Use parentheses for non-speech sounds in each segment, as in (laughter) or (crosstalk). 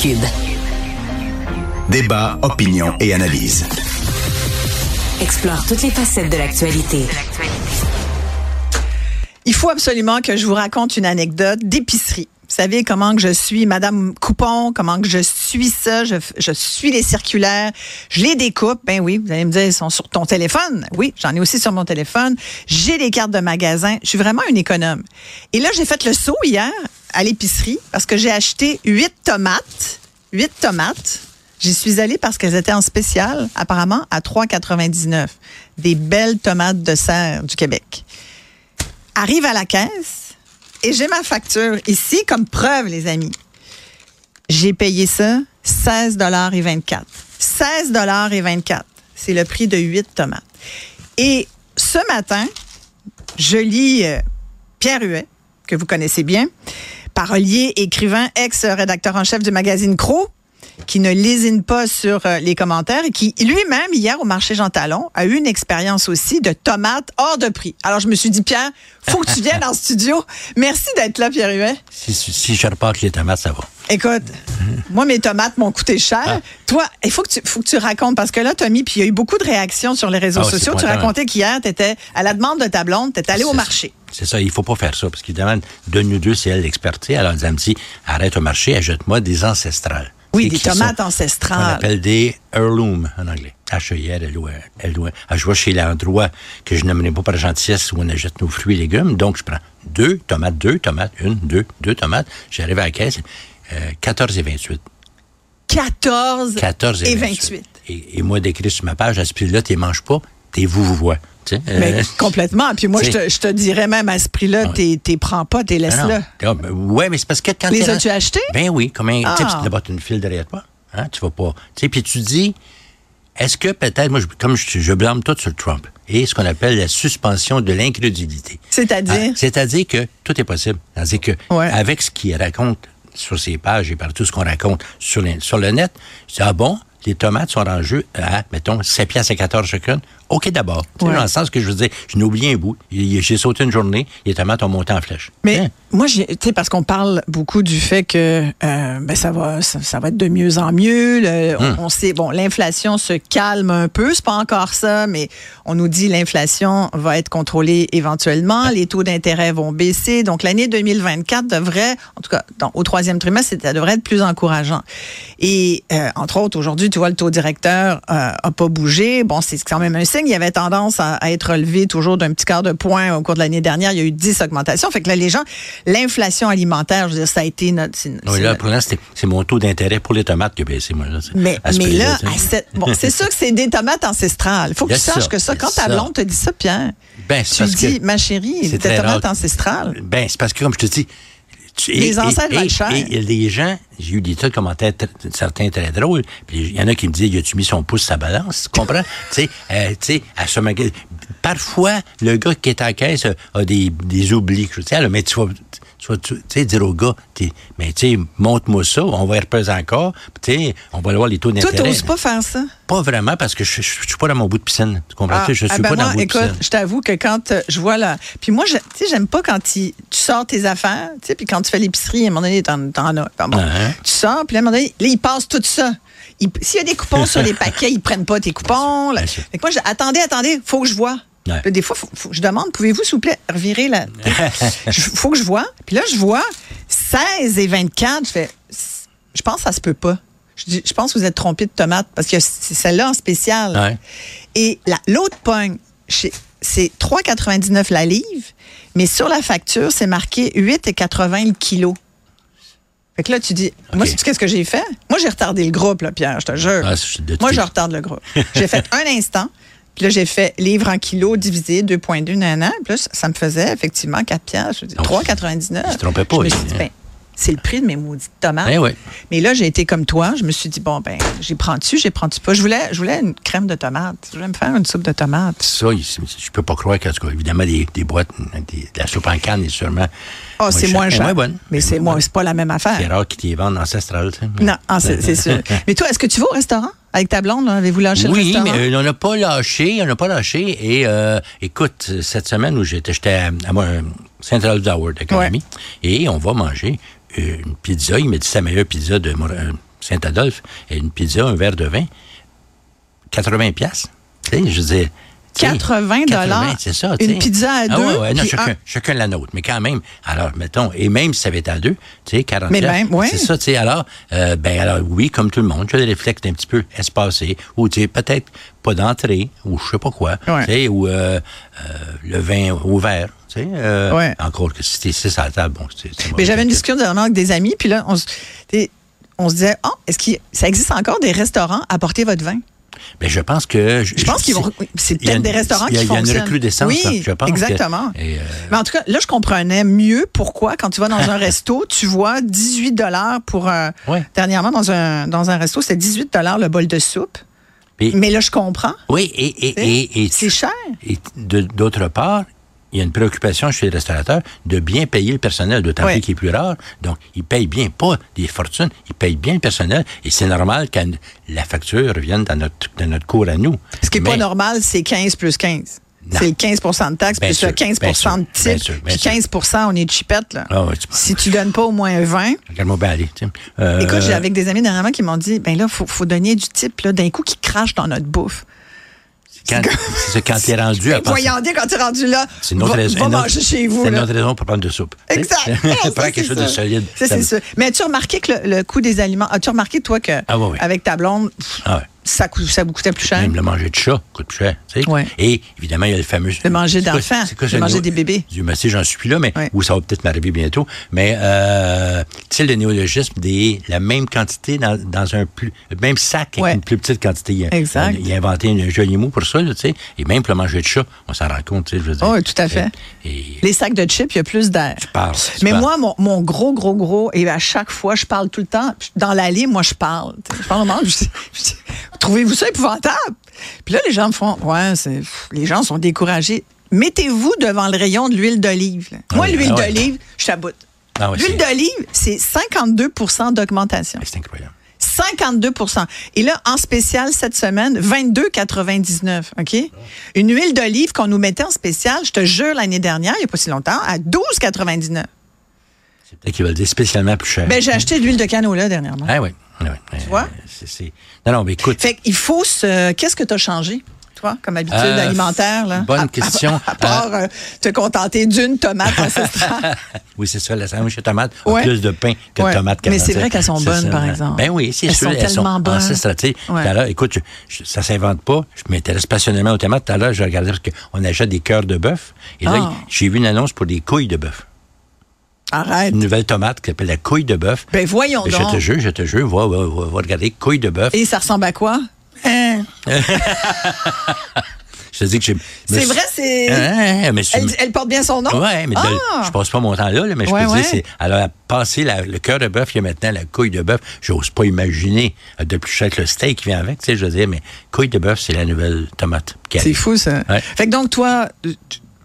Cube. Débat, opinion et analyse. Explore toutes les facettes de l'actualité. Il faut absolument que je vous raconte une anecdote d'épicerie. Vous savez comment que je suis Madame Coupon, comment que je suis ça, je, je suis les circulaires, je les découpe. Ben oui, vous allez me dire, ils sont sur ton téléphone. Oui, j'en ai aussi sur mon téléphone. J'ai les cartes de magasin. Je suis vraiment une économe. Et là, j'ai fait le saut hier à l'épicerie parce que j'ai acheté huit tomates. Huit tomates. J'y suis allée parce qu'elles étaient en spécial, apparemment, à 3,99. Des belles tomates de serre du Québec. Arrive à la caisse et j'ai ma facture ici comme preuve, les amis. J'ai payé ça 16,24 16,24 C'est le prix de 8 tomates. Et ce matin, je lis euh, Pierre Huet, que vous connaissez bien, parolier, écrivain, ex-rédacteur en chef du magazine Crow, qui ne lésine pas sur euh, les commentaires et qui lui-même, hier au marché Jean Talon, a eu une expérience aussi de tomates hors de prix. Alors je me suis dit, Pierre, faut que tu viennes en studio. Merci d'être là, Pierre Huet. Si, si, si je repars les tomates, ça va. Écoute, moi, mes tomates m'ont coûté cher. Ah. Toi, il faut que, tu, faut que tu racontes, parce que là, Tommy, puis il y a eu beaucoup de réactions sur les réseaux Ah sociaux. Tu pointant, racontais qu'hier, tu étais à la demande de ta blonde, tu étais allé au marché. C'est ça, il faut pas faire ça, parce qu'évidemment, de nous deux, c'est elle sais. Alors, elle me dit, arrête au marché, achète-moi des ancestrales. Oui, des tomates ça? On ancestrales. appelle des heirloom en anglais. Ah, je vais chez l'endroit que je n'aimerais pas par gentillesse où on achète nos fruits et légumes. Donc, je prends deux tomates, deux tomates, une, deux, deux tomates. J'arrive à la caisse, euh, 14 et 28. 14, 14 et, et 28. 28. Et, et moi, d'écrire sur ma page, à ce prix-là, tu manges pas, t'es vous, vous vois. Tu sais, Mais euh, complètement. Puis moi, je c'est- te, je te dirais même à ce prix-là, Ouais. t'es prends pas, t'es laisses Ah. Ah, ben, ouais, mais c'est parce que quand Les as-tu achetés? Ben oui, comme un. Tu sais, Ah. tu as une file derrière toi. Hein, tu vas pas. Tu sais, puis tu dis, est-ce que peut-être, moi, je- comme je, je blâme tout sur Trump et ce qu'on appelle la suspension de l'incrédulité. C'est-à-dire? Hein, C'est-à-dire que tout est possible. C'est-à-dire que, Ouais. avec ce qu'il raconte sur ses pages et par tout ce qu'on raconte sur, les- sur le net, dis, ah bon, les tomates sont en jeu à, mettons, 7 piastres et 14 chacune. OK, d'abord. Ouais. Dans le sens que je veux dire, je n'ai oublié un bout. J'ai sauté une journée, les tomates ont monté en flèche. Mais Hein? moi, tu sais, parce qu'on parle beaucoup du fait que euh, ben, ça, va, ça, ça va être de mieux en mieux. Le- Hum. on, on sait, bon, l'inflation se calme un peu. C'est pas encore ça, mais on nous dit l'inflation va être contrôlée éventuellement. Les taux d'intérêt vont baisser. Donc, l'année 2024 devrait, en tout cas, dans- au troisième trimestre, ça devrait être plus encourageant. Et, euh, entre autres, aujourd'hui, tu vois, le taux directeur euh, a pas bougé. Bon, c'est quand même un Il y avait tendance à, à être relevé toujours d'un petit quart de point au cours de l'année dernière. Il y a eu 10 augmentations. Fait que là, les gens, l'inflation alimentaire, je veux dire, ça a été notre. Oui, là, pour l'instant, c'est- mon taux d'intérêt pour les tomates qui a baissé, moi. Là, mais, à ce mais prix-là, là, à cette- bon, c'est sûr que c'est des tomates ancestrales. Il faut que tu saches que ça, quand ta blonde te dit ça, Pierre, Ben, c'est tu dis, ma chérie, c'est des tomates rare. ancestrales. Ben, c'est parce que, comme je te dis, tu- Les et- ancêtres et, valent et- cher. et les gens, j'ai eu des tas de commentaires, tr- certains très drôles, puis il y en a qui me disaient, y a-tu mis son pouce sa balance, tu comprends? (laughs) tu sais, euh, tu sais, à ce magasin. Parfois, le gars qui est à la caisse a, a des, des oublis, tu sais, mais tu vas, tu sais, dire au gars, mais tu sais, montre-moi ça, on va y repeser encore, tu sais, on va aller voir les taux Toi, d'intérêt. t'oses pas faire ça? Pas vraiment, parce que je, je, je suis pas dans mon bout de piscine, tu comprends? Ah, je suis ah, ben pas dans mon bout de écoute, piscine. je t'avoue que quand euh, je vois là, puis moi, je- tu sais, j'aime pas quand il- tu sors tes affaires, tu sais, puis quand tu fais l'épicerie, à un moment donné, t'en, as. Bon, bon. Ouais. Tu sors, puis là, à un moment donné, là, ils passent tout ça. S'il y a des coupons sur les (laughs) paquets, ils prennent pas tes coupons. là. Fait que moi, je, attendez, attendez, faut que je vois. Ouais. Des fois, faut- faut- je demande, pouvez-vous, s'il vous plaît, revirer la. (laughs) Il faut que je vois. Puis là, je vois 16 et 24. Je fais, je pense que ça se peut pas. Je, dis, je pense que vous êtes trompé de tomate parce que c'est celle-là en spécial. Ouais. Et la- l'autre pogne, chez- c'est 3,99 la livre, mais sur la facture, c'est marqué 8,80 le kilo. Fait que là, tu dis, moi, OK. sais-tu qu'est-ce que j'ai fait? Moi, j'ai retardé le groupe, là, Pierre, je te jure. Ah, je moi, je retarde le groupe. (laughs) J'ai fait un instant, puis là, j'ai fait livre en kilos divisé 2,2 nanan. Puis là, ça me faisait effectivement 4 piastres. Je dis, Donc, 3,99. il se trompait pas, Je me suis dit, hein. ben, c'est le prix de mes maudites tomates. Ben. Mais là, j'ai été comme toi. Je me suis dit, bon, ben, j'y prends-tu, j'y prends-tu pas? Je voulais, je voulais une crème de tomate. Je voulais me faire une soupe de tomate. Ça, je peux pas croire qu'en tout cas, évidemment, des, des boîtes, des- de la soupe en canne est sûrement. Oh, c'est moins cher. Moins bonne. Mais c'est moins, c'est pas la même C'est affaire. rare qu'ils t'y vendent ancestral. Non, ah, c'est c'est sûr. (laughs) Mais toi, est-ce que tu vas au restaurant avec ta blonde? Avez-vous lâché le Oui, restaurant? mais euh, on n'a pas lâché, on n'a pas lâché. Et euh, écoute, cette semaine où j'étais, j'étais à, à moi, Saint-Albert avec un Ouais. et on va manger une pizza. Il m'a dit la meilleure pizza de euh, Saint-Adolphe, et une pizza, un verre de vin, 80 pièces. Tu sais, je sais, 80 dollars, c'est ça. tu une pizza à Ah deux, ouais, ouais, non, chacun, un- chacun la nôtre, mais quand même. Alors, mettons, et même si ça avait été à deux, tu sais, 40 Mais même, ouais. C'est ça, tu sais. Alors, euh, ben, alors, oui, comme tout le monde, j'ai des réflexes d'un petit peu espacés, ou, tu sais, peut-être pas d'entrée, ou je sais pas quoi, tu sais, ou euh, euh, le vin tu sais. euh, Ouais. Encore que si t'es six à la table, bon, c'est c'est Mais j'avais une discussion dernièrement avec des amis, puis là, on, se- on se disait, oh, est-ce que ça existe encore des restaurants à porter votre vin? Ben, je pense que. Je pense qu'ils vont. C'est peut-être des restaurants qui Il y a une fonctionnent. recrudescence, oui, là, je pense. que- exactement. et, euh, Mais en tout cas, là, je comprenais mieux pourquoi, quand tu vas dans un (laughs) resto, tu vois 18 dollars pour un. Ouais. Dernièrement, dans un, dans un resto, c'était 18 dollars le bol de soupe. Mais là, je comprends. oui, et, et, et, C'est cher. Et d'autre part, il y a une préoccupation chez les restaurateurs de bien payer le personnel, d'autant plus qu'il est plus rare. Donc, ils payent bien, pas des fortunes, ils payent bien le personnel. Et c'est normal que la facture revienne dans notre, dans notre cours à nous. Ce qui n'est pas normal, c'est 15 plus 15. Non. C'est le 15% de taxes, Bien puis sûr, le 15 bien sûr, de type, puis sûr. 15 on est chipette. Là. Ah Si tu donnes pas au moins 20, Regarde-moi bien aller. Euh, Écoute, j'ai avec des amis dernièrement qui m'ont dit, ben là, faut, faut donner du type, là, d'un coup, qui crache dans notre bouffe. Quand- C'est (laughs) quand t'es rendu à penser- quand tu es rendu là, C'est une autre va, raison. va une autre- manger chez vous. C'est une autre raison pour prendre de soupe. tu. Exact. (laughs) Prends quelque chose de solide. Ça, c'est ça. Mais as-tu remarqué que le, le coût des aliments, as-tu remarqué, toi, que Ah, ouais, ouais. avec ta blonde, pff, Ah ouais. Ça, coûte- ça vous coûtait plus cher? Même le manger de chat coûte plus cher. tu sais. Ouais. Et évidemment, il y a le fameux. Le manger d'enfants, le manger des bébés. Dieu merci, j'en suis là, mais Ouais. ou ça va peut-être m'arriver bientôt. Mais euh, tu sais, le néologisme des la même quantité dans, dans un plus le même sac avec Ouais. une plus petite quantité. Il a, Exact. Il a inventé un joli mot pour ça, là, tu sais. Et même pour le manger de chat, on s'en rend compte, tu sais, je veux dire. Oui, tout à fait. Et, Les sacs de chips, il y a plus d'air. tu parles. tu Mais parles. moi, mon, mon gros, gros, gros, et à chaque fois, je parle tout le temps. Dans l'allée, moi, je parle. Je parle au monde. je (laughs) je dis, Trouvez-vous ça épouvantable? Puis là, les gens me font, ouais, les gens sont découragés. Mettez-vous devant le rayon de l'huile d'olive. Moi, oui, l'huile ah d'olive, je taboute. Ah ouais, l'huile d'olive, c'est 52% d'augmentation. c'est incroyable. 52% Et là, en spécial cette semaine, 22,99 OK? Une huile d'olive qu'on nous mettait en spécial, je te jure, l'année dernière, il n'y a pas si longtemps, à 12,99 C'est peut-être qu'ils veulent dire spécialement plus cher. Ben, j'ai acheté de l'huile de canola dernièrement. Ah oui. Ah oui. Tu vois? C'est, c'est- Non, non, mais écoute. Fait qu'il faut se. Qu'est-ce que tu as changé, toi, comme habitude Euh, alimentaire? Là? bonne À- à- question. À, part euh, te contenter d'une tomate ancestrale. (laughs) Oui, c'est ça, la sandwich de tomate a plus de pain que Ouais. de tomates Mais c'est 47. vrai qu'elles sont bonnes, ça. par exemple. Ben oui, c'est Elles sûr. sont tellement bonnes. Ouais. Écoute, je- je- ça s'invente pas. Je m'intéresse passionnément aux tomates. Tout à l'heure, je regardais parce qu'on achète des cœurs de bœuf. Et là, Ah. j'ai vu une annonce pour des couilles de bœuf. Arrête. Une nouvelle tomate qui s'appelle la couille de bœuf. Ben, voyons Je donc. te jure, je te jure, va, va, va, va regarder couille de bœuf. Et ça ressemble à quoi? Hein? (laughs) Je te dis que j'ai. C'est vrai, c'est. Hein, mais Elle, elle porte bien son nom? Ouais, mais de- Ah! je passe pas mon temps là, là, mais je Ouais, peux te ouais. dire, c'est, alors, à passer la- le cœur de bœuf, il y a maintenant la couille de bœuf. J'ose pas imaginer euh, de plus cher que le steak qui vient avec, tu sais, je veux dire, mais couille de bœuf, c'est la nouvelle tomate. C'est fou, ça. Ouais. Fait que donc, toi,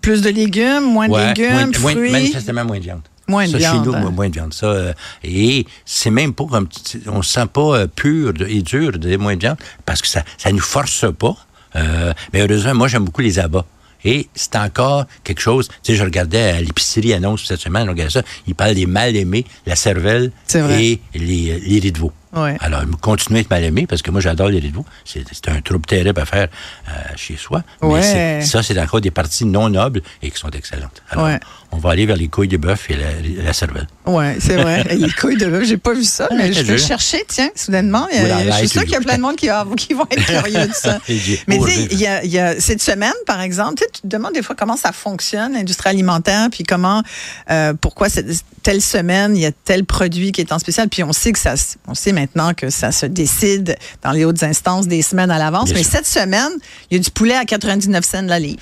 plus de légumes, moins de légumes, moins, fruits. manifestement moins de viande. Moins de ça, viande, Chez nous, hein. moins de viande. Ça, euh, et c'est même pas comme. On se sent pas euh, pur et dur de moins de viande parce que ça ça nous force pas. Euh, mais heureusement, moi, j'aime beaucoup les abats. Et c'est encore quelque chose. Tu sais, je regardais à l'épicerie annonce cette semaine, on regardait ça. Il parle des mal aimés, la cervelle et les, les riz de veau. Ouais. Alors, continuez à être mal aimé parce que moi, j'adore les riz de veau. C'est un trouble terrible à faire euh, chez soi. Ouais. Mais c'est- ça, c'est encore des parties non nobles et qui sont excellentes. Alors, Ouais. on va aller vers les couilles de bœuf et la, la cervelle. Oui, c'est vrai. (laughs) Les couilles de bœuf, j'ai pas vu ça, mais je vais jure. chercher, tiens, soudainement. A- la je suis sûre qu'il y a plein de monde qui, va- qui vont être curieux de ça. (laughs) Mais tu osé. sais, il y a, il y a cette semaine, par exemple, tu te demandes des fois comment ça fonctionne, l'industrie alimentaire, puis comment, euh, pourquoi cette, telle semaine, il y a tel produit qui est en spécial, puis on sait que ça, se- on sait maintenant que ça se décide dans les hautes instances des semaines à l'avance. Mais sûr. cette semaine, il y a du poulet à 99 cents la livre.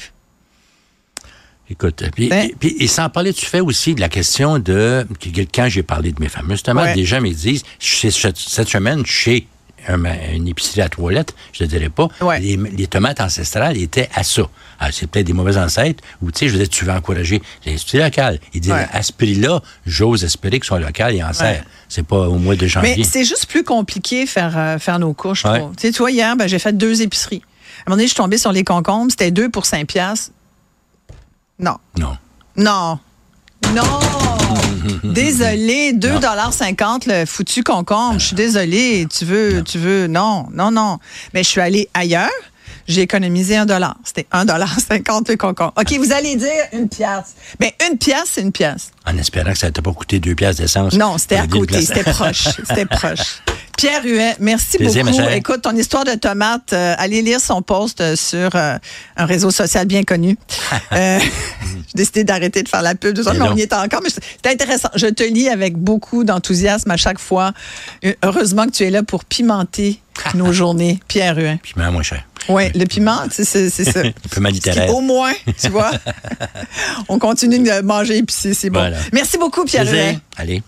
Écoute, puis, Ben- et, puis- et sans parler, tu fais aussi de la question de, quand j'ai parlé de mes fameuses tomates, Ouais. des gens me disent, cette semaine, chez un une épicerie à toilette, je ne dirais pas, Ouais. les, les tomates ancestrales étaient à ça. Alors, c'est peut-être des mauvais ancêtres, ou tu sais, je veux dire, tu veux encourager l'industrie locale. Ils disent, Ouais. à ce prix-là, j'ose espérer qu'ils sont locales et en serrent. C'est pas au mois de janvier. Mais c'est juste plus compliqué faire, euh, faire nos couches. je Ouais. trouve. Tu sais, tu vois, hier, ben, j'ai fait deux épiceries. À un moment donné, je suis tombée sur les concombres. C'était deux pour 5 piastres. Non. non. Non. Non. (laughs) Désolé, 2,50 le foutu concombre. Je suis désolée. Tu veux, tu veux. Non, non, non. Mais je suis allée ailleurs. J'ai économisé un dollar. C'était un dollar (laughs) cinquante le concombre. OK, vous allez dire une pièce. Ben, une pièce, c'est une pièce. En espérant que ça ne t'a pas coûté deux pièces d'essence. Non, c'était à côté. C'était proche. C'était (laughs) proche. Pierre Huet, merci Plaisir, beaucoup. Écoute, ton histoire de tomate, euh, allez lire son post euh, sur euh, un réseau social bien connu. (laughs) Euh, (laughs) J'ai décidé d'arrêter de faire la pub, ça, Mais mais on y est encore. Mais c'est intéressant. Je te lis avec beaucoup d'enthousiasme à chaque fois. Heureusement que tu es là pour pimenter (laughs) nos journées, Pierre Huet. Piment moins cher. Oui, le piment, c'est ça. Un peu mal littéraire. Au moins, tu vois, on continue de manger épicé, c'est bon. Voilà. Merci beaucoup, Pierre Huet. Allez.